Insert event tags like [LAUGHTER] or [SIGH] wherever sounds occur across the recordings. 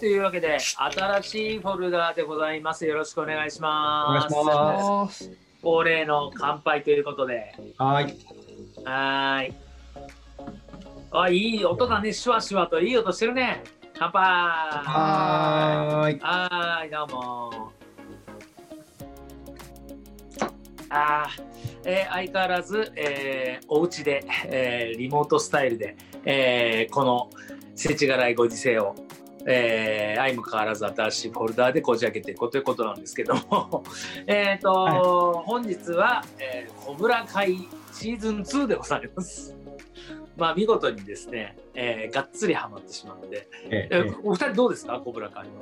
というわけで、新しいフォルダーでございます。よろしくお願いしお願ます。いします。恒例の乾杯ということで。はい。はーい。あ、いい音だね。シュワシュワといい音してるね。乾杯。はい。ーい、どうも。あーえー相変わらず、えーお家で、えーリモートスタイルで、えーこの世知辛いご時世を、えー相も変わらず新しいフォルダーでこじ開けていこうということなんですけども [LAUGHS] えっと、は本日は、えー、コブラ会シーズン2でございます。まあ見事にですね、えーがっつりハマってしまって、ええーお二人どうですか？コブラ会の。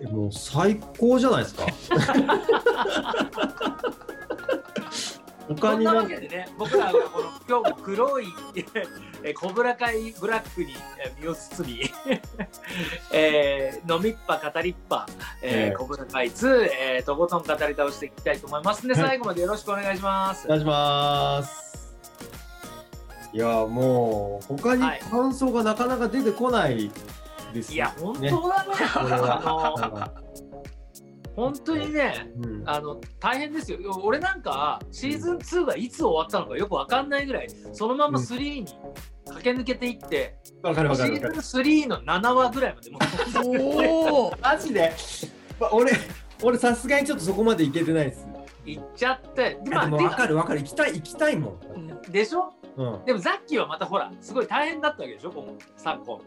えもう最高じゃないですか。[LAUGHS] 他そんなわけでね、僕らはこの今日も黒い [LAUGHS] えーコブラ会ブラックにえー身を包み、[LAUGHS] えー飲みっぱ語りっぱ、えーええコブラ会2、えーとことん語り倒していきたいと思いますので、はい最後までよろしくお願いしますお。願いします。いやもう他にはい感想がなかなか出てこないですいや、本ね。当だね。[LAUGHS] 本当にね、うん。あの大変ですよ。俺なんかシーズン2がいつ終わったのかよくわかんないぐらい、そのまま3に駆け抜けていって、わかるわシーズンかるわかる。3の7話ぐらいまでもうおお。[LAUGHS] マジで？ま俺俺さすがにちょっとそこまでいけてないです。行っちゃって、いやでもでわかるわかる行きたい行きたいもん。でしょ？うん。でもザッキーはまたほら、すごい大変だったわけでしょ、今昨今。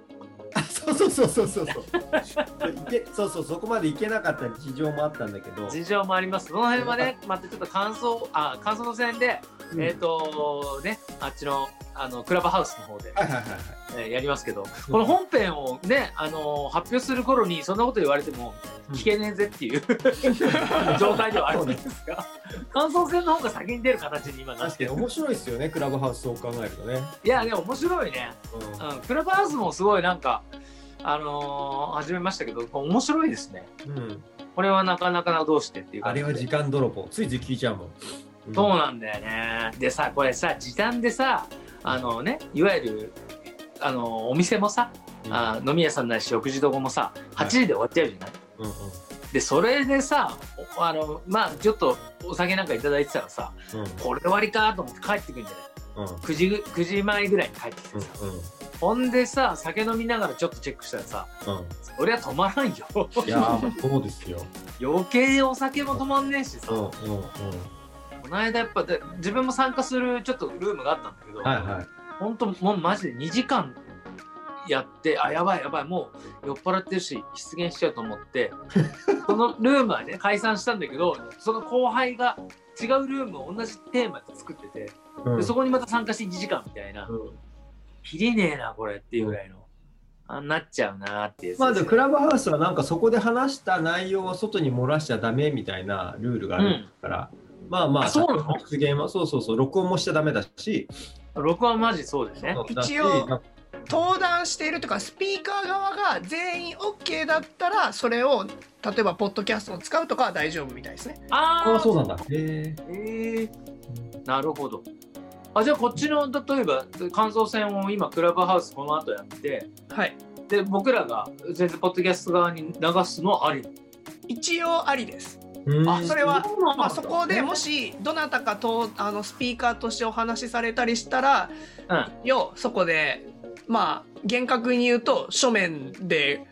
あそう [LAUGHS] そうそうそうそうそう。いけそうそうそこまで行けなかった事情もあったんだけど。事情もあります。その辺はね、またちょっと感想、あ、感想の戦で、うんえっ、とね、あっちの、あの、クラブハウスの方で、はいはいはいはい。えーやりますけど、この本編をね、あのー発表する頃にそんなこと言われても聞けねえぜっていう [LAUGHS] 状態ではあるんですが、感想戦の方が先に出る形に今なって面白いですよねクラブハウスそう考えるとね。いや、でも面白いね。うんうん、クラブハウスもすごいなんか、あのー始めましたけど、面白いですね。うん、これはなかなかなどうしてっていうあれは時間泥棒ついつい聞いちゃうもん。うん。そうなんだよね。でさ、これさ、時短でさ、あのね、いわゆる、あのお店もさ、うん。あ飲み屋さんないし食事どこもさ8時で終わっちゃうじゃない、うんうん。でそれでさおあのまあちょっとお酒なんかいただいてたらさこれで終わりかと思って帰ってくるんじゃない？うん。うん9時9時前ぐらいに帰ってきてさ、ほんでさ酒飲みながらちょっとチェックしたらさうん。そりゃ止まらんよ。いやーそうですよ。余計お酒も止まんねえしさ、うんうんうん。この間やっぱで自分も参加するちょっとルームがあったんだけど、はいはい。ほんともうマジで2時間やってあやばいやばいもう酔っ払ってるし出現しちゃうと思って [LAUGHS] そのルームはね解散したんだけどその後輩が違うルームを同じテーマで作ってて、うん。でそこにまた参加して1時間みたいな、うん。切れねえなこれっていうぐらいの、あなっちゃうなってまあでもすクラブハウスはなんかそこで話した内容を外に漏らしちゃダメみたいなルールがあるから、まあまああそうなの？発言はそうそうそう録音もしちゃダメだし、録音マジそうだよね一応登壇しているとかスピーカー側が全員 OK だったらそれを例えばポッドキャストを使うとかは大丈夫みたいですね。あああそうなんだ。へえ。えー、なるほど。あじゃあこっちの例えば感想戦を今クラブハウスこの後やってはい。で僕らが全然ポッドキャスト側に流すのはあり一応ありです。うん。あそれはまあそこでもしどなたかとあのスピーカーとしてお話しされたりしたら、よそこでまあ厳格に言うと書面で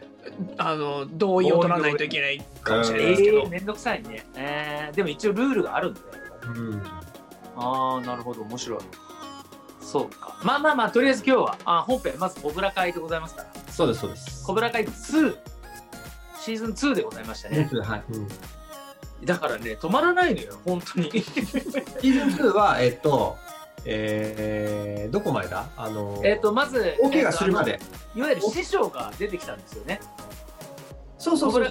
あの同意を取らないといけないかもしれないですけど、えー、めんどくさいね、えー、でも一応ルールがあるんだようん。ああなるほど。面白い。そうか。まあまあまあとりあえず今日はあ本編まずコブラ会でございますから。そうですそうです。コブラ会2シーズン2でございましたね。はい。うんだからね止まらないのよ本当にシーズン2はえっとえー、どこまでだ？あのえっとまず大怪我するまで。いわゆる師匠が出てきたんですよね。そうそうそう。ね。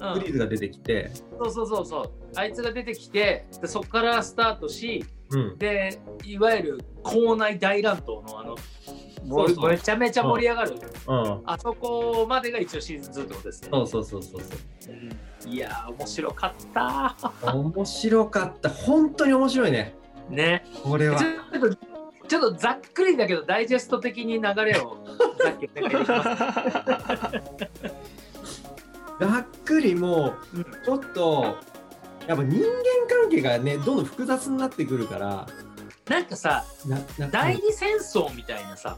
うんフリーズが出てきて、そうそうそうそう。あいつが出てきて、でそこからスタートし、うん。で、いわゆる校内大乱闘のあの、そうそうめちゃめちゃ盛り上がる、うん。あそこまでが一応シーズン2ってことですね。そうそうそうそうそう。いやー、面白かった。面白かった。本当に面白いね。ね。これはち。ょっとざっくりだけどダイジェスト的に流れを [LAUGHS] ざっくりもうちょっとやっぱ人間関係がねどんどん複雑になってくるからなんかさ第二戦争みたいなさ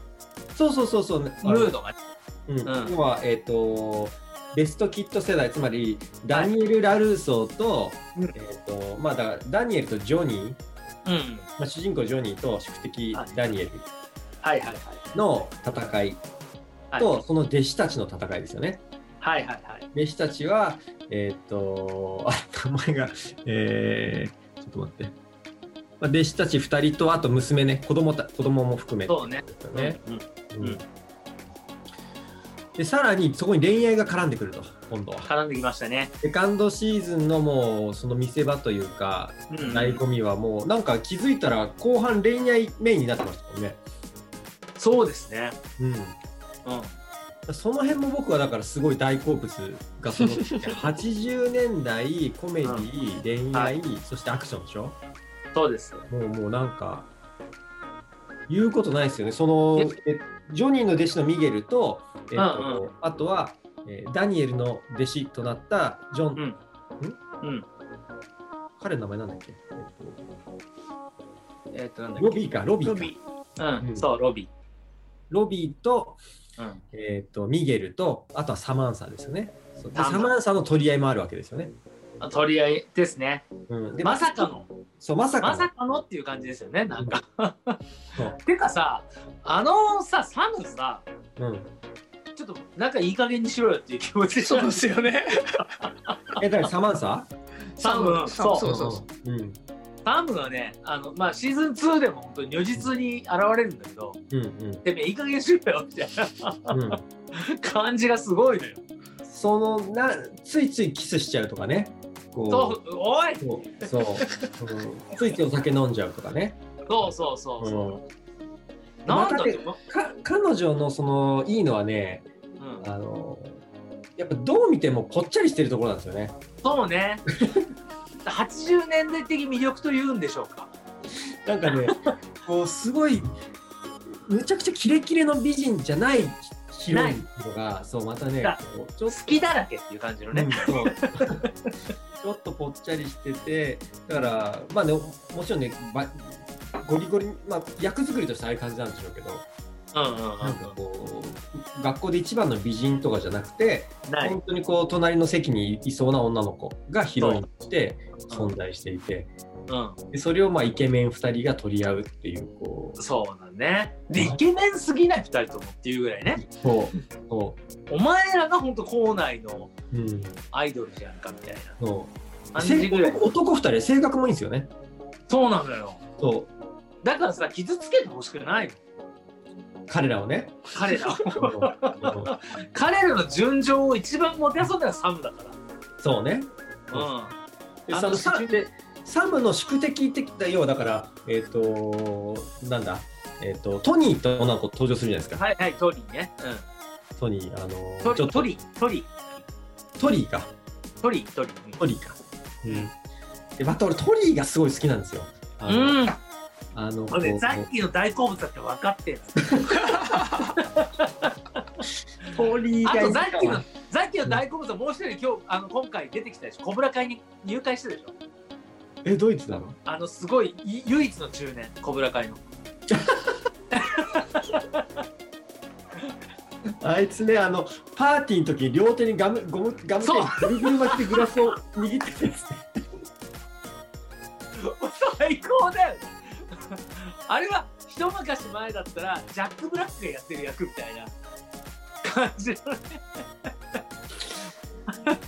そうそうそうそう。ムードが。うん。うん。要はえっ、とベストキット世代つまりダニエル・ラルーソーと,、うん。えっ、とまあだダニエルとジョニー、うん。まあ、主人公ジョニーと宿敵はい。ダニエル。はいはいはい。の戦い。はい。と、その弟子たちの戦いですよね。はいはいはい。弟子たちは、えっ、と、[LAUGHS] あ、名前が、えー、ちょっと待って。まあ、弟子たち2人と、あと娘ね、子供た子供も含めて。そうね。ですよね。うんうんうん。で、さらにそこに恋愛が絡んでくると、今度は。絡んできましたね。セカンドシーズンのもう、その見せ場というか、うん醍醐味はもう、なんか気づいたら後半恋愛メインになってましたもんね。そうですね。うん。うん。その辺も僕はだからすごい大好物がその80年代コメディ、恋愛、そしてアクションでしょ？そうです。もうもうなんか言うことないですよね。そのえ？ジョニーの弟子のミゲルと,、えっとうんうん。あとは、えーダニエルの弟子となったジョン、うん。うん。彼の名前なんだっけ、ええっとなんだっけ？っとロビーか。ロビーか。ロビー。うん、うん。そうロビロビーと,、ーうん。えっとミゲルとあとはサマンサですよね。サマンサ。の取り合いもあるわけですよね、あ取り合いですね。うん、でまさかの。そうまさかの。まさかのっていう感じですよねなんか。[LAUGHS] てかさあのさサムさうん。ちょっとなんかいい加減にしろよっていう気持ちそうですよね。[LAUGHS] え、だからサマンサ？サム。そう。そうそうそう。うん。サムがねあのまあシーズン2でも本当に如実に現れるんだけどうんてめえいい加減にしろよみたいうん。うん。な [LAUGHS] 感じがすごいのよ。そのな、ついついキスしちゃうとかね。こそうおいうそう。そううんついついお酒飲んじゃうとかね。そうそうそうそう、うんなんだっ彼女のそのいいのはね、うん、あの、やっぱどう見てもぽっちゃりしてるところなんですよね。そうね80年代的魅力というんでしょうかなんかね、こうすごい、むちゃくちゃキレキレの美人じゃないヒロインのが、そう、またねちょっと好きだらけっていう感じのね、うんちょっとぽっちゃりしててだからまあねもちろんねばゴリゴリまあ役作りとしてああいう感じなんでしょうけどうんうんうんなんかこう学校で一番の美人とかじゃなくて本当にこう隣の席にいそうな女の子がヒロインとして存在していてうん。でそれをまあイケメン2人が取り合うっていうこう。そうだね。でイケメンすぎない2人ともっていうぐらいね。そう。そお前らが本当校内のアイドルじゃんかみたいな。そう。男2人性格もいいんですよね。そうなのよ。そう。だからさ傷つけてほしくないの。彼らをね。彼らを。[LAUGHS] 彼らの純情を一番もてあそんだのはサムだかそうね。らうん。あのサムの宿敵的な要はだからえっ、となんだ？えっ、とトニーと女の子登場するじゃないですか、はいはいトリーね。トニーあうんのトリトリトリトリーか。トリトリうん。トリーか。うん。でまた俺トリーがすごい好きなんですよ。うん。あのさっきの大好物だって分かってる [LAUGHS] トリーあがいいとさっきのさっきの大好物はもう一人今日あの今回出てきたでしょ？コブラ会に入会してるでしょ？えドイツなの？あのすごいい唯一の中年コブラ会の。[LAUGHS] あいつねあのパーティーの時に両手にガムゴムガムテープぐるぐる巻きでグラスを握ってたやつ最高だよね。あれは一昔前だったらジャック・ブラックがやってる役みたいな。感じのね。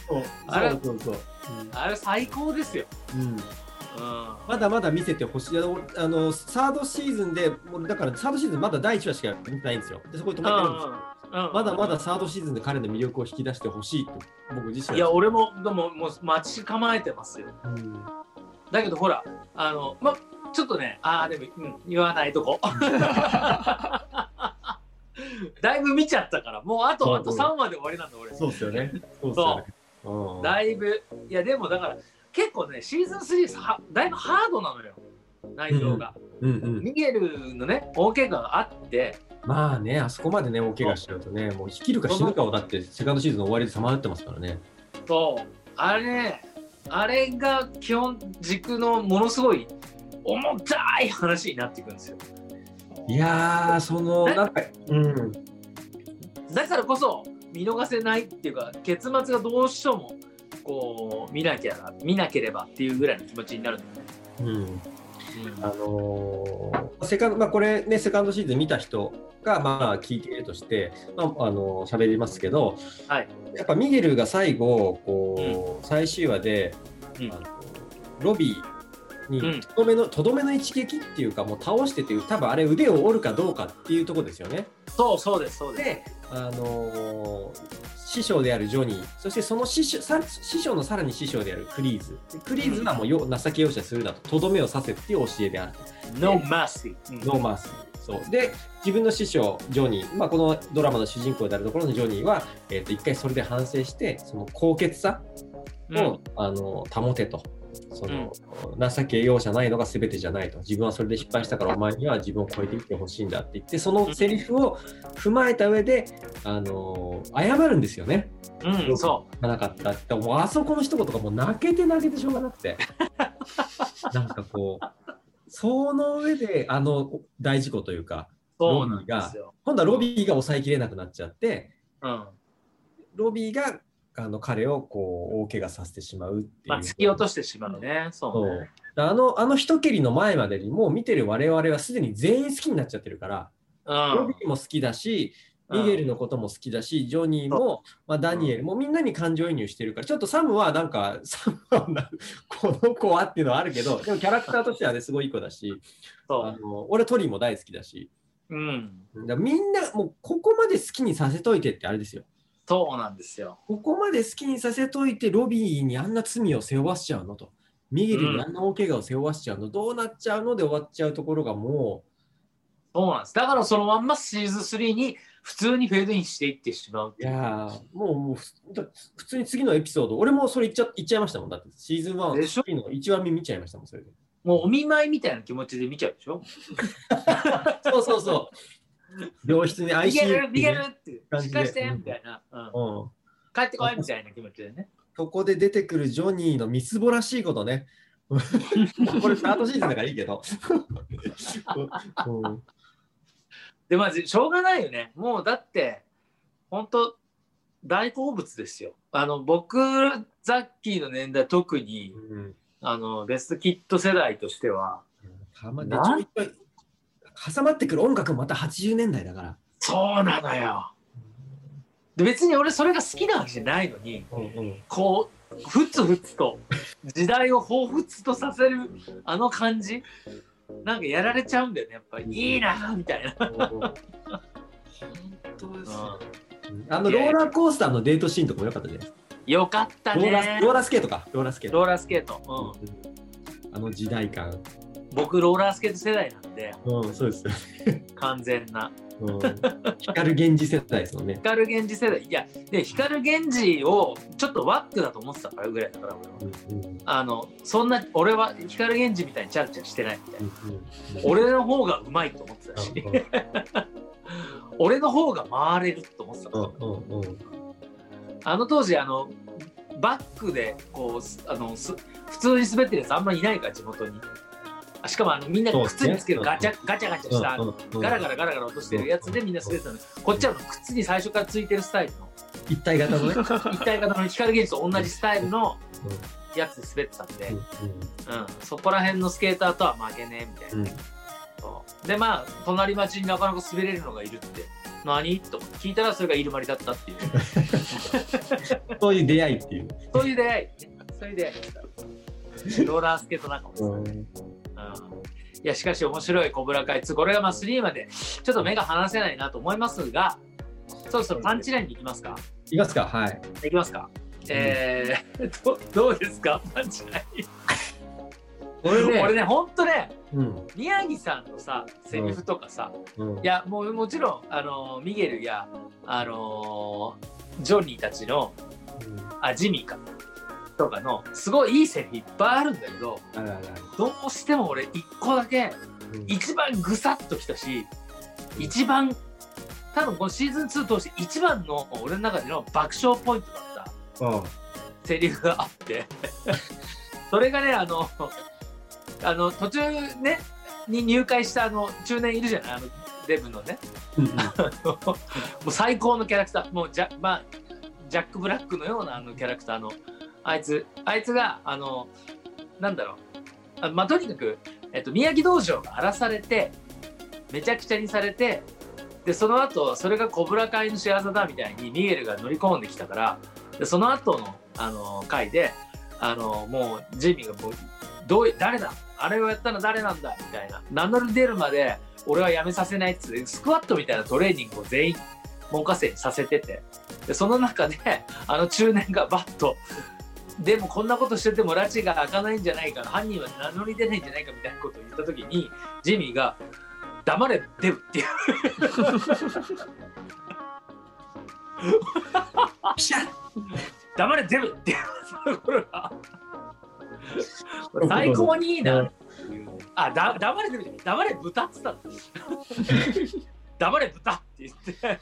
そうあれそうそう。そう、あれ最高ですよ、うんうんうん、まだまだ見せてほしい。あのあのサードシーズンでもうだからサードシーズンまだ第1話しか見てないんですよ。でそこに止まってるんですよ。うんまだまだサードシーズンで彼の魅力を引き出してほしいと僕自身は。いや俺もでももう待ち構えてますよ。うん。だけどほらあのまちょっとねああでも、うん、言わないとこ。[LAUGHS] だいぶ見ちゃったからもうあとあと3話で終わりなんだ俺。そうですよね。そうですよね。うん。だいぶいやでもだから結構ねシーズン3はだいぶハードなのよ内臓が。うんうん。ミゲルのね、大怪我があって、まあね、あそこまでね、大怪我しちゃうとね、もう生きるか死ぬかをだって、セカンドシーズンの終わりでさまよってますからね。そう、あれね、あれが基本軸のものすごい重たい話になっていくんですよ。いやー、その、ねなんか、うん。だからこそ見逃せないっていうか結末がどうしてもこう見なきゃ見なければっていうぐらいの気持ちになるんだよね。うん。あのーセカンド、まあ、これね、セカンドシーズン見た人が、まあ、聞いているとして、まあ、あのー喋りますけど、はい。やっぱミゲルが最後、こう、最終話で、うん。ロビーうんにとどめの、とどめの一撃っていうか、もう倒してて、多分あれ腕を折るかどうかっていうところですよね。そうそうですそうです。で、あのー師匠であるジョニー、そしてその師匠さ師匠のさらに師匠であるクリーズ。でクリーズはもうよ情け容赦するなと、とどめを刺せっていう教えである。No mercy。うん No mercy。そうで自分の師匠ジョニー、まあ、このドラマの主人公であるところのジョニーは、えー、と一回それで反省してその高潔さを、あの保てとその、情け容赦ないのが全てじゃないと自分はそれで失敗したからお前には自分を超えていってほしいんだって言ってそのセリフを踏まえた上で、あの謝るんですよね。うん、うん、そなかったってもうあそこの一言がもう泣けて泣けてしょうがなくて [LAUGHS] なんかこうその上であの大事故というかう。そうなんですよ。今度はロビーが抑えきれなくなっちゃってうん。ロビーがあの彼をこう大怪我させてしまうっていう。まあ、突き落としてしまうね。そうね。あのあの一蹴りの前までにもう見てる我々はすでに全員好きになっちゃってるから、うんロビ。ーも好きだしミゲルのことも好きだし、ジョニーも、まあ、ダニエルもみんなに感情移入してるから、ちょっとサムはなんか、サムはな [LAUGHS] この子はっていうのはあるけど、でもキャラクターとしてはね、すごいいい子だし、そう。あの俺トリーも大好きだし、うん。だみんなもうここまで好きにさせといてってあれですよ。そうなんですよ。ここまで好きにさせといて、ロビーにあんな罪を背負わしちゃうのと。ミゲルにあんな大怪我を背負わしちゃうの、どうなっちゃうので終わっちゃうところがもそうなんです。だからそのまんまシーズン3に普通にフェードインしていってしまうい。やーもうもう普通に次のエピソード、俺もそれ言っちゃ言っちゃいましたもん。だってシーズン1、でしの1話目見ちゃいましたもん、それで。もうお見舞いみたいな気持ちで見ちゃうでしょ？[LAUGHS] そうそうそう。病室に逃 ICU げる逃げるってしっかりしてみたいな、うん。うん。帰ってこいみたいな気持ちでね。そこで出てくるジョニーのみすぼらしいことね。[LAUGHS] これスタートシーズンだからいいけど。[LAUGHS] うん。でまあしょうがないよね。もうだって本当大好物ですよ。あの僕ザッキーの年代特にうん。あのベストキット世代としてはたまでちょいちょい挟まってくる音楽もまた80年代だから。そうなのよ。で別に俺それが好きなわけじゃないのにうんうん。こうふつふつと時代を彷彿とさせるあの感じなんかやられちゃうんだよね。やっぱりいいなみたいな。本当ですよ。あのローラーコースターのデートシーンとかも良かったじゃないですか。よかったローラねローラースケートか。ローラースケート。ローラースケート、うん、あの時代感。僕ローラースケート世代なんで。うん、そうですよ。完全な。うん、光源氏世代ですもんね。光源氏世代。いやで光源氏をちょっとワックだと思ってたからぐらいだから俺は。うんうん。あのそんな俺は光源氏みたいにチャラチャラしてないみたいなうん俺の方がうまいと思ってたし。[LAUGHS] 俺の方が回れると思ってた。うんうんうん。あの当時あのバックでこうすあのす普通に滑ってるやつあんまりいないから地元に。あしかもあのみんなが靴につけるガチャガチャガチャしたガラガラガラガラ落としてるやつでみんな滑ってたのこっちは靴に最初からついてるスタイルの一体型のね。一体型の光源氏と同じスタイルのやつで滑ってたんで、うんそこら辺のスケーターとは負けねえみたいな、うん。うんそう。でまあ隣町になかなか滑れるのがいるって何？と聞いたらそれがイルマリだったっていう。[LAUGHS] そういう出会いっていう。そういう出会い。そういう出会いでした。ローラースケート仲間ですね、いやしかし面白いコブラ会2これがまあ3までちょっと目が離せないなと思いますがそろそろパンチラインに行きますか？いきますか？はい。行きますか？えー、どどうですか？パンチライン。俺ね、俺ねほんとねうん。宮城さんのさセリフとかさ、うん。いやもうもちろんあのミゲルやあのジョニーたちのあジミーかとかのすごいいいセリフいっぱいあるんだけどどうしても俺一個だけうん。一番ぐさっときたし一番多分このシーズン2通して一番の俺の中での爆笑ポイントだった。うんセリフがあって。[LAUGHS] それがねあのあの途中ねに入会したあの中年いるじゃない？あのデブのね。[LAUGHS] もう最高のキャラクター。もうジャ,、まあ、ジャック・ブラックのようなあのキャラクターのあいつあいつがあのなんだろう。あまあとにかく、えっと、宮城道場が荒らされてめちゃくちゃにされてでその後それがコブラ会の仕業だみたいにミゲルが乗り込んできたからでその後のあの回であのもうジェミーがもうどう誰だ？あれをやったの誰なんだ？みたいな。名乗り出るまで俺はやめさせないっつってスクワットみたいなトレーニングを全員門下生にさせてて。でその中であの中年がバッとでもこんなことしてても拉致が開かないんじゃないか犯人は名乗り出ないんじゃないかみたいなことを言った時にジミーが「黙れデブ」っていう。シャッ「黙れデブ」っていう。ころがこれ最高にいいな。っていうあだ黙れデブじゃない。黙れ豚っつったの。黙れ豚って言って。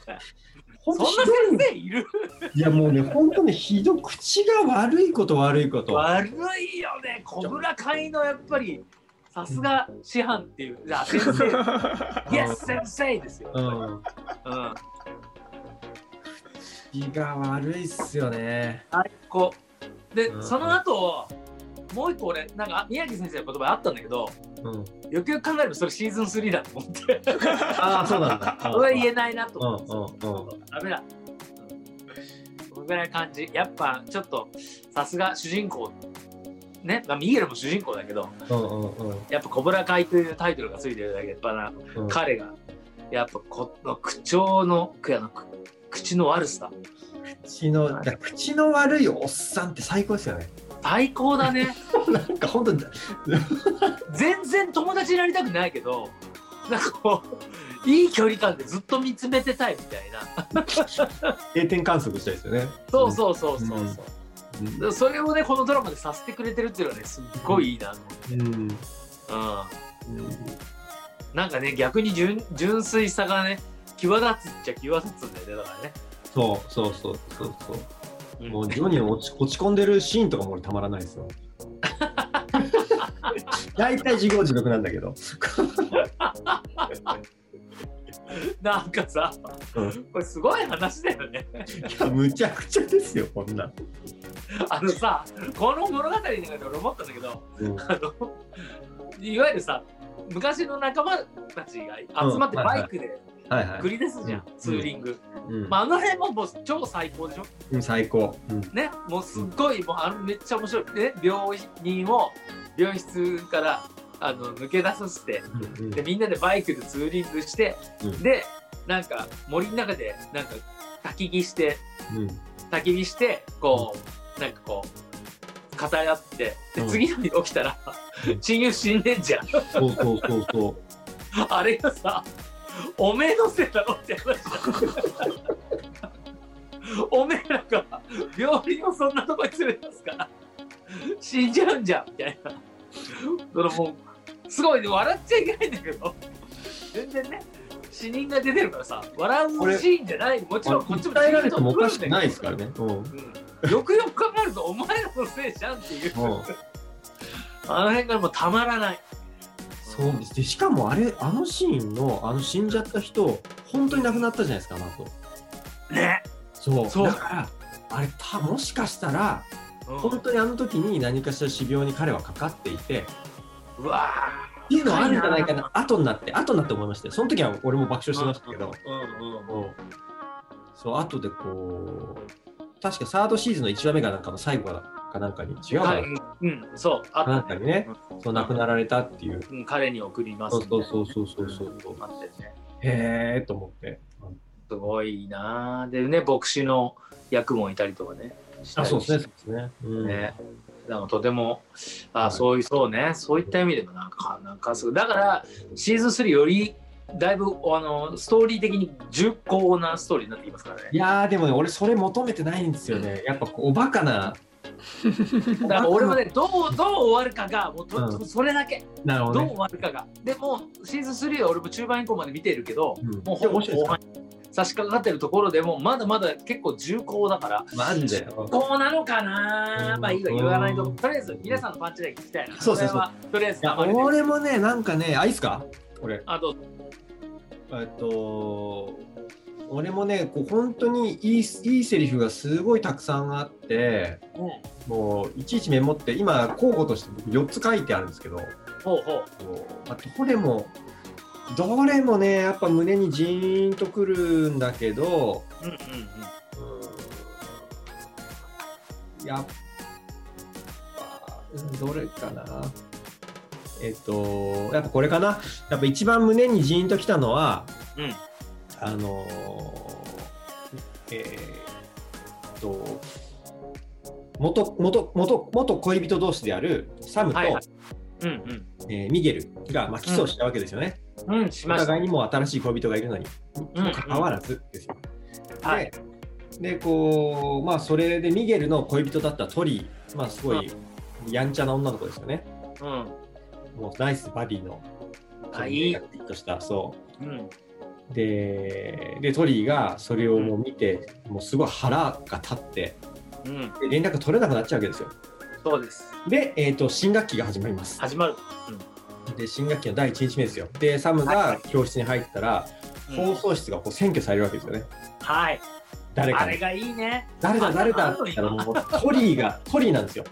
そんな先生いる？いやもうね本当ねひど口が悪いこと悪いこと。悪いよね。小倉会のやっぱりさすが師範っていう。[LAUGHS] あ先生。イエス先生ですよ、うん。うん、口が悪いっすよね。最高。で、うん。その後もう一個俺なんか宮城先生の言葉あったんだけどうん。よくよく考えればそれシーズン3だと思って。ああそうなんだ。[LAUGHS] それは言えないなと思って、ダメだ、うん、このぐらいの感じ。やっぱちょっとさすが主人公。ね、まあ、ミゲルも主人公だけどうんうんうん。やっぱ「コブラ会」というタイトルがついてるだけ。でやっぱなうん。彼がやっぱこの口調の口の悪さ。口のだ口の悪いおっさんって最高ですよね最高だね。[LAUGHS] なんか本当に [LAUGHS] 全然友達になりたくないけどなんかこういい距離感でずっと見つめてたいみたいな。[LAUGHS] 定点観測したいですよね。そうそうそうそうそう、うん。でそれをねこのドラマでさせてくれてるっていうのはねすっごいいいなと思って、うん。うん、なんかね逆に純純粋さがね際立つっちゃ際立つんだよねだからね、そうそうそうそうそう。うんもうジョニーの落ち落ち込んでるシーンとかも俺たまらないですよ。[LAUGHS] 大体自業自得なんだけど。[LAUGHS] なんかさ、うん。これすごい話だよね。いやむちゃくちゃですよこんな、あのさ、この物語の中で俺思ったんだけど、うん。あのいわゆるさ、昔の仲間たちが集まってバイクではいはい。繰り出すじゃん、うん。ツーリング。うん。まあ、あの辺ももう超最高でしょ？うん最高、うん。ね、もうすっごい、もうあのめっちゃ面白い。ね、病人を病室からあの抜け出させて、うんで、みんなでバイクでツーリングして、うん。で、なんか森の中でなんか焚き火して、うん。焚き火してこうなんかこう語り合ってでうん。次の日起きたらうん。[LAUGHS] 親友死んでんじゃん。そうそうそうそう。[LAUGHS] あれがさおめえのせいだろって話おめえらが病院をそんなとこに連れ出すか？ら死んじゃうんじゃんみたいな。そのもうすごいね笑っちゃいけないんだけど。全然ね死人が出てるからさ笑うシーンじゃない。もちろんこっちも訴えられてもおかしくないですからね。うん。うんよくよく考えるとお前らのせいじゃんっていう、うん。あの辺がもうたまらないそうです。でしかもあれあのシーンのあの死んじゃった人本当に亡くなったじゃないですかあの後ね、そう。そう。だからあれたもしかしたらうん。本当にあの時に何かしら疾病に彼はかかっていてっうわていうのはあるんじゃないかな。後になって後になって思いましたよ。その時は俺も爆笑してましたけど、うんうんそう。後でこう確かサードシーズンの1話目がなんかの最後かなんかに違うかう。ん、そう、あなんったかにねそう亡くなられたっていう。うん、彼に送りますそうそうそうそうそうそう。あってね。へえと思って。すごいなあでね、牧師の役もいたりとかね。あそうですねそうですね、うん。ね。だとても、あ、はい。そういう、そうね、そういった意味でもなんか、なんかすごい。だから、シーズン3より、だいぶ、あの、ストーリー的に重厚なストーリーになってきますからね。いやーでもね俺それ求めてないんですよね。やっぱおバカなだから俺もねどうどう終わるかがもうと、うん。それだけ。なるほどね。どう終。わるかが。でもうシーズン3は俺も中盤以降まで見てるけど、うん。もうほぼ後半差し掛かってるところでもまだまだ結構重厚だからマジで。こうなのかなうん。まあいいわ言わないと。とりあえず皆さんのパンチラ聞きたいな。そうそうそう。これはとりあえず俺もね、なんかね、あ、いいっすか？俺。あとえっと、俺もね、こう本当にいいいいセリフがすごいたくさんあって、もういちいちメモって、今、候補として4つ書いてあるんですけど、ほうほう。こうまあ、どれも、どれもね、やっぱ胸にジーンとくるんだけど、うんうん。うん。やっぱ、うんどれかな。えっと、やっぱこれかな。やっぱ一番胸にジーンときたのは、うんあのーえーっと、元元元元恋人同士であるサムと、はいはい。うんえーミゲルが、まあ、起訴したわけですよね。うん。うんしおました。互いにも新しい恋人がいるのに、うんもかかわらずですよ。はい。で、でこう、まあ、それでミゲルの恋人だったトリー、まあ、すごいやんちゃな女の子ですよね。うん。もうナイスバディの、あいとした、そう。うんででトリーがそれをもう見て、もうすごい腹が立ってうん。で連絡取れなくなっちゃうわけですよ。そうです。で、えー、と新学期が始まります。始まる。で新学期の第1日目ですよ。でサムはいはい。が教室に入ったら、うん。放送室がこう占拠されるわけですよね。はい。誰かに。あれがいいね。誰だ誰だって言ったらもうトリーがトリーなんですよ。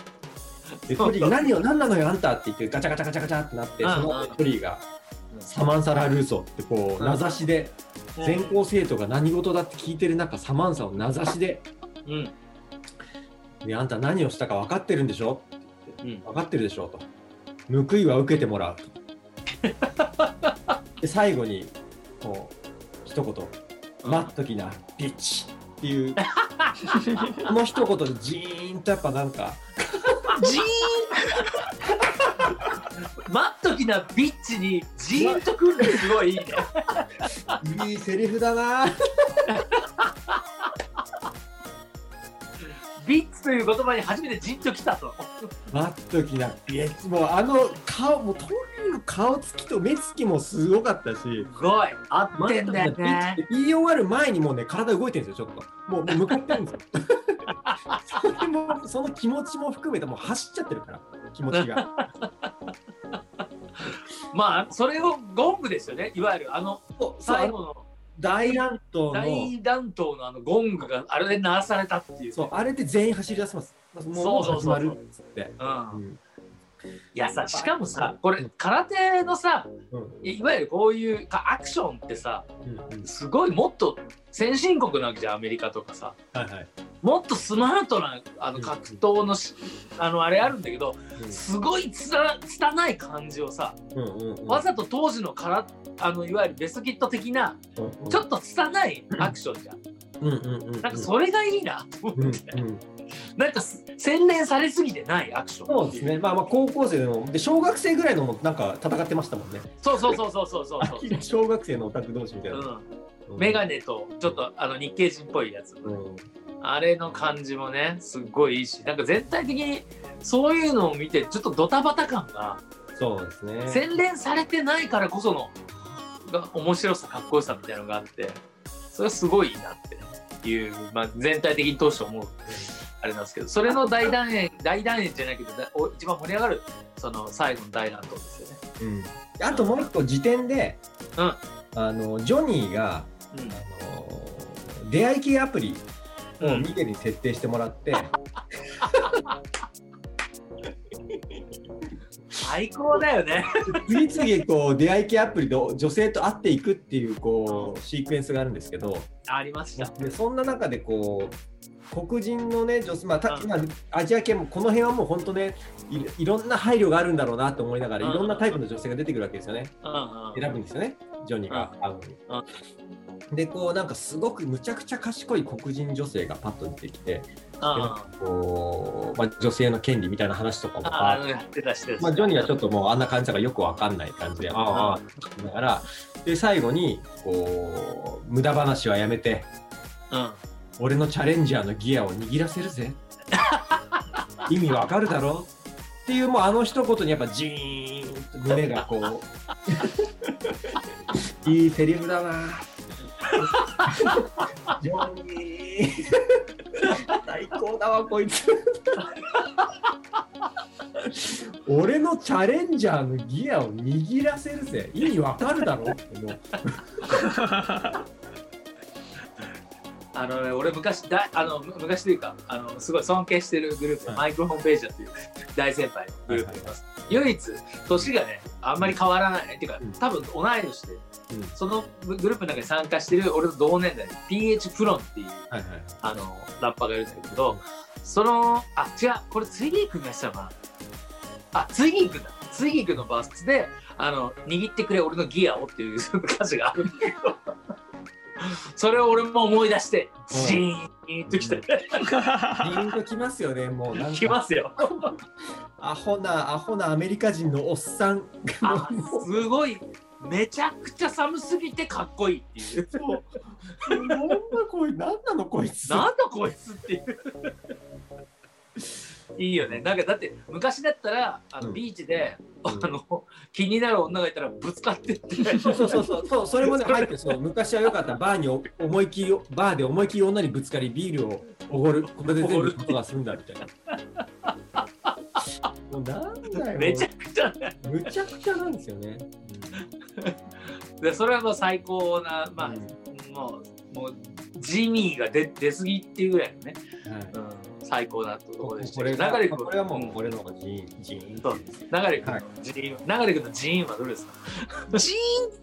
でトリーが何を何なのよあんたって言ってガチャガチャガチャガチャってなってうん。その後トリーがサマンサ・ラ・ルーソってこううん名指しで全校生徒が何事だって聞いてる中サマンサを名指しで。うん。であんた何をしたか分かってるんでしょ？うん。分かってるでしょと。報いは受けてもらうと。[LAUGHS] で最後にこう一言「待っときなビッチ」っていう。この一言でジーンとやっぱなんか。ジーンなビッチにジーンとくるのすごいいいね。いいセリフだな。ビッチという言葉に初めてジーンときたと。待っときな。ビッチもうあの顔もうトリーの顔つきと目つきもすごかったし。すごい。合ってんだよねて言い終わる前にもうね体動いてるんですよちょっと。もうもう向かってるんですよ。[LAUGHS] それもその気持ちも含めてもう走っちゃってるから気持ちがまあそれをゴングですよね。いわゆるあの最後の大乱闘の。大乱闘の。あのゴングがあれで鳴らされたっていうそうあれで全員走り出せますもうそうそうそう始まるっつって、うんうんいやさしかもさこれ空手のさうん。いわゆるこういうかアクションってさうんうん。すごいもっと先進国なわけじゃんアメリカとかさ。はいはい。もっとスマートなあのうん。格闘のし、あのあれあるんだけどうん。すごいつた拙い感じをさうんうんうん。わざと当時のからあのいわゆるベストキット的なうんうん。ちょっと拙いアクションじゃん。うんうんうんうん。なんかそれがいいな。とうん思って、うん。なんかす洗練されすぎてないアクションそうですね。まあまあ高校生ので小学生ぐらいのもなんか戦ってましたもんね。そうそうそうそうそうそう。[LAUGHS] 小学生のオタク同士みたいな、うん、メガネとちょっとあの日系人っぽいやつ、うん。あれの感じもねすっごいいいし。なんか全体的にそういうのを見てちょっとドタバタ感がそうですね。洗練されてないからこそのが面白さかっこよさみたいなのがあってそれはすごいなっていう、まあ、全体的に通して思うあれなんですけどそれの大団円大団円じゃないけどだお一番盛り上がるその最後の大乱闘ですよね。うん、あともう一個時点で、うん。あのジョニーがうん。あの出会い系アプリをうん。ミゲルに設定してもらって、[LAUGHS] 最高だよね。次々こう出会い系アプリで女性と会っていくっていうこうシークエンスがあるんですけど。ありました。でそんな中でこう黒人のね女性、まあたうん。まあ、アジア系もこの辺はもう本当ねいいろんな配慮があるんだろうなと思いながらうん。いろんなタイプの女性が出てくるわけですよね。選ぶんですよね。ジョニーが会うのに。でこうなんかすごくむちゃくちゃ賢い黒人女性がパッと出てきてでなんかこう、まあ、女性の権利みたいな話とかもあ。まあ、ジョニーはちょっともうあんな感じだからよくわかんない感じで、ああ、ああ、言いながら、で、最後に、こう、無駄話はやめて、うん。俺のチャレンジャーのギアを握らせるぜ。[LAUGHS] 意味わかるだろ？っていうもうあの一言にやっぱジーンと胸がこう [LAUGHS] いいセリフだなジョニー最高だわこいつ。俺のチャレンジャーのギアを握らせるぜ。意味わかるだろ。ってもうあのね、俺昔だあのむ昔というかあのすごい尊敬してるグループ、はい。マイクロホームページャーっていう大先輩のグループがいます、唯一年がねあんまり変わらない、っていうかうん多分同い年で、うん。そのグループの中に参加してる俺と同年代に PH プロンっていうはいはい。あのラッパーがいるんだけど、そのあ違うこれツイギー君がやってたのかな。あツイギー君だ。ツイギー君のバースであの握ってくれ俺のギアをっていう [LAUGHS] 歌詞があるんだけど [LAUGHS] それを俺も思い出してジーンときてリンときますよねもう。きますよ。[LAUGHS] アホなアホなアメリカ人のおっさん。あすごい。めちゃくちゃ寒すぎてかっこいいっていう。な [LAUGHS] んだこいなんなのこいつ。なんだこいつっていういいよね。なんかだって昔だったらあのうん。ビーチで、うん。あの気になる女がいたらぶつかってって。そうそうそうそう。[LAUGHS] そうそれもね入ってる。そう昔はよかった。バーにお思いっきりバーで思いっきり女にぶつかりビールをおごる。これで全部ことが済んだみたいな。もうなんだよ。めちゃくちゃね。むちゃくちゃなんですよね、でそれはもう最高なまあ、うん。もうもうジミーが出出過ぎっていうぐらいのね、はい。うん、最高なところでした流れ君。これはもううん。俺のジーンジーンそう流れ君。はい。のジーン、流れ君のジーンはどれですか？ジ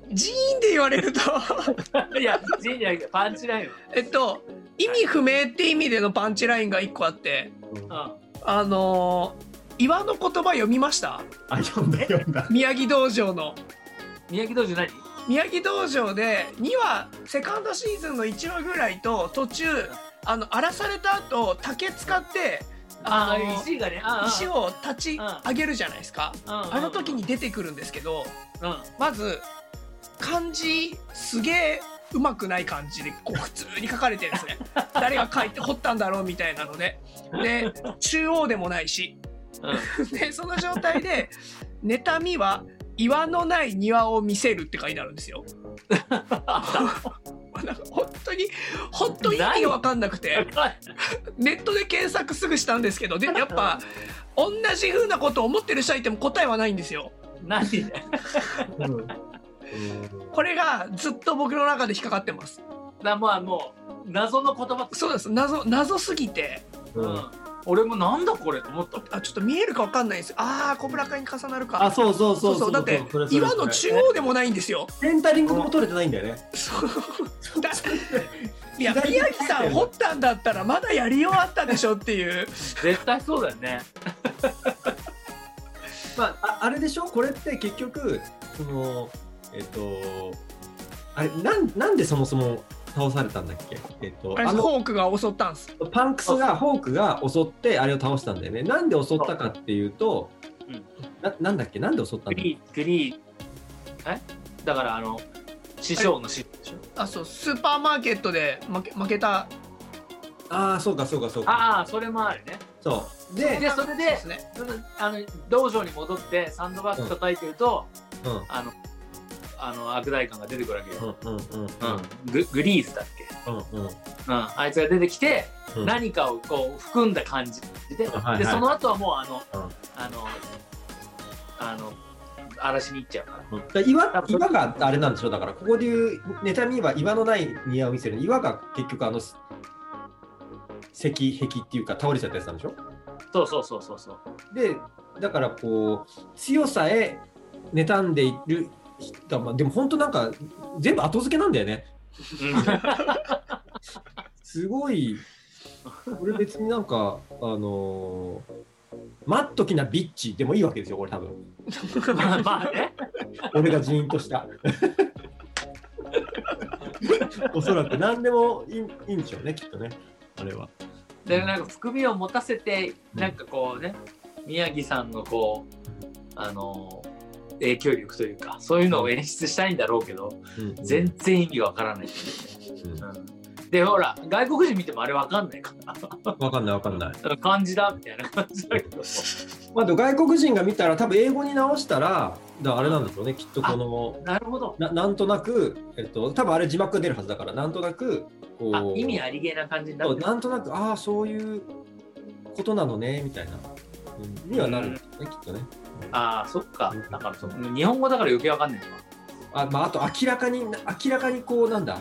ーンジーンで言われると。[LAUGHS] いやジーンじゃなくてパンチラインは。えっと意味不明って意味でのパンチラインが一個あって。うん。うんあのー岩の言葉読みました？あ読んだ読んだ。宮城道場の。宮城道場何？宮城道場で2話セカンドシーズンの1話ぐらいと途中あの荒らされた後竹使ってあの石がね。石を立ち上げるじゃないですか？ああの時に出てくるんですけどうん。まず漢字すげえうまくない感じでこう普通に書かれてるんですね。[LAUGHS] 誰が書いて彫ったんだろうみたいなので。で中央でもないし。[LAUGHS] でその状態で「妬みは岩のない庭を見せる」って書いてあるんですよ。[LAUGHS] なんか本当に本当に意味が分かんなくて。ネットで検索すぐしたんですけどで [LAUGHS] やっぱ同じ風なことを思ってる人いても答えはないんですよ。何でうん。これがずっと僕の中で引っかかってます。だまあもう謎の言葉。そうです。謎謎すぎて。ううんん俺もなんだこれと思った。あちょっと見えるか分かんないですああコブラ会に重なるか。あそうそうそうそう。だって岩の中央でもないんですよ。センタリングも取れてないんだよね。そう。だいや左宮城さん掘ったんだったらまだやりようあったでしょっていう。絶対そうだよね。[LAUGHS] まあ、ああれでしょ？これって結局そのえっ、とあれなんなんでそもそも倒されたんだっけ？えっ、とあれあのホークが襲ったんです。パンクスがホークが襲ってあれを倒したんだよね。なんで襲ったかっていうとうん。ななんだっけ？なんで襲ったんだっけグリーグリーえ？だからあの師匠の師でしょ？あそう。スーパーマーケットで負け負けた。ああそうかそうかそうか。ああそれもあるね。そう。でで、それでそうですね。あの道場に戻ってサンドバッグ叩いてると、うん。あのあの悪大官が出てくるわけよ、うんうんうんうん。ググリーズだっけ、うんうん。うん、あいつが出てきて、うん。何かをこう含んだ感じで,、はいはい。でその後はもうあの、うん。あのあの荒らしに行っちゃうから。うん。だから岩岩があれなんでしょ？だからここでいう妬みは岩のない庭を見せる岩が結局あの石壁っていうか倒れちゃったやつなんでしょ？そうそうそうそうそう。でだからこう強さへ妬んでいる人まあでも本当なんか全部後付けなんだよね。すごい。これ別になんかあのーマットきなビッチでもいいわけですよこれ多分。[LAUGHS] まあまあね俺がジーンとした [LAUGHS] おそらく何でもいいいいんでしょうねきっとねあれは。でなんか含みを持たせてなんかこうね宮城さんのこうあの影響力というかそういうのを演出したいんだろうけどうん。全然意味わからない、うん。うん。でほら外国人見てもあれわかんないかわかんないわかんない。ら漢字だみたいな感じだけど。[LAUGHS] まあ、外国人が見たら多分英語に直したらだあれなんでしょうねきっとこのなるほど。ななんとなく、えっと、多分あれ字幕が出るはずだからなんとなくこうあ意味ありげな感じになってる。なんとなくああそういうことなのねみたいな、うん、にはなるんですね、きっとね。ああそっか。だからそう日本語だから余計わかんないのかあ,、まあ、あと明らかに明らかにこうなんだ？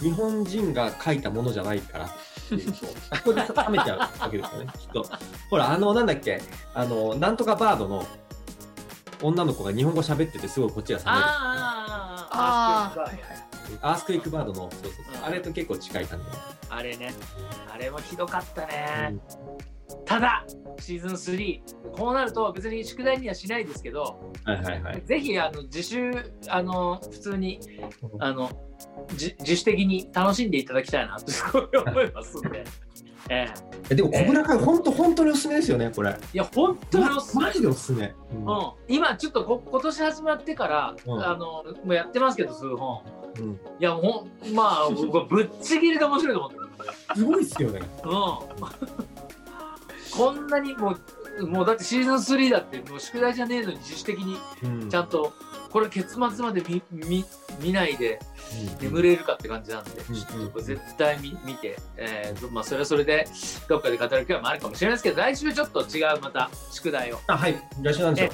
日本人が書いたものじゃないから。っていう。とここで冷めちゃうわけですよね [LAUGHS] きっと。ほらあのなんだっけ？あのなんとかバードの女の子が日本語喋っててすごいこっちが冷める。ああーあー。あーアースクイックバードのそうそうそう。あれと結構近い感じ。あれね。あれもひどかったで、ね、ただシーズン3こうなると別に宿題にはしないですけどはいはいはい。ぜひあの自習あの普通にあのじ自主的に楽しんでいただきたいなとすごい思いますんで、[LAUGHS] ええ。えでも、小倉会、本当、本当におすすめですよね、これ。いや本当におすすめ。マジでおすすめ。うん。うん、今ちょっとこ今年始まってから、うん。あのもうやってますけど数本うん。いやほんまあぶっちぎりで面白いと思って。るすごいっすよね。うん。こんなにもうもうだってシーズン3だってもう宿題じゃねえのに自主的にうん。ちゃんとこれ結末まで見見見ないで眠れるかって感じなんで、絶対見見て、えーまあ、それはそれでどっかで語る機会もあるかもしれないですけど来週ちょっと違うまた宿題を、あ、はい。来週なんでしょう。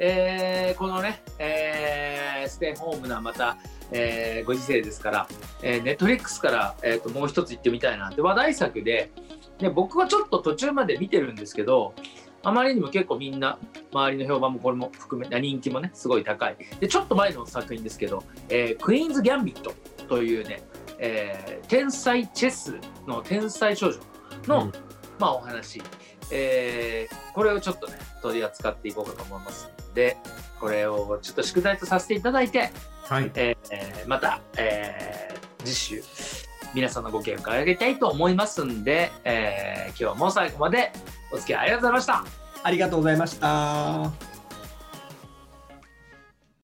えーこのね、えーステイホームなまた、えーご時世ですから、えー、ネットフリックスから、えー、ともう一つ行ってみたいな。って話題作でで僕はちょっと途中まで見てるんですけどあまりにも結構みんな周りの評判もこれも含め人気もねすごい高い。でちょっと前の作品ですけど「えークイーンズ・ギャンビット」というね、えー天才チェスの天才少女の、うん。まあ、お話、えーこれをちょっとね取り扱っていこうかと思いますのでこれをちょっと宿題とさせていただいて、はい。えーまた、えー次週皆さんのご意見を伺いたいと思いますんで、えー今日も最後までお付き合いありがとうございました。ありがとうございました。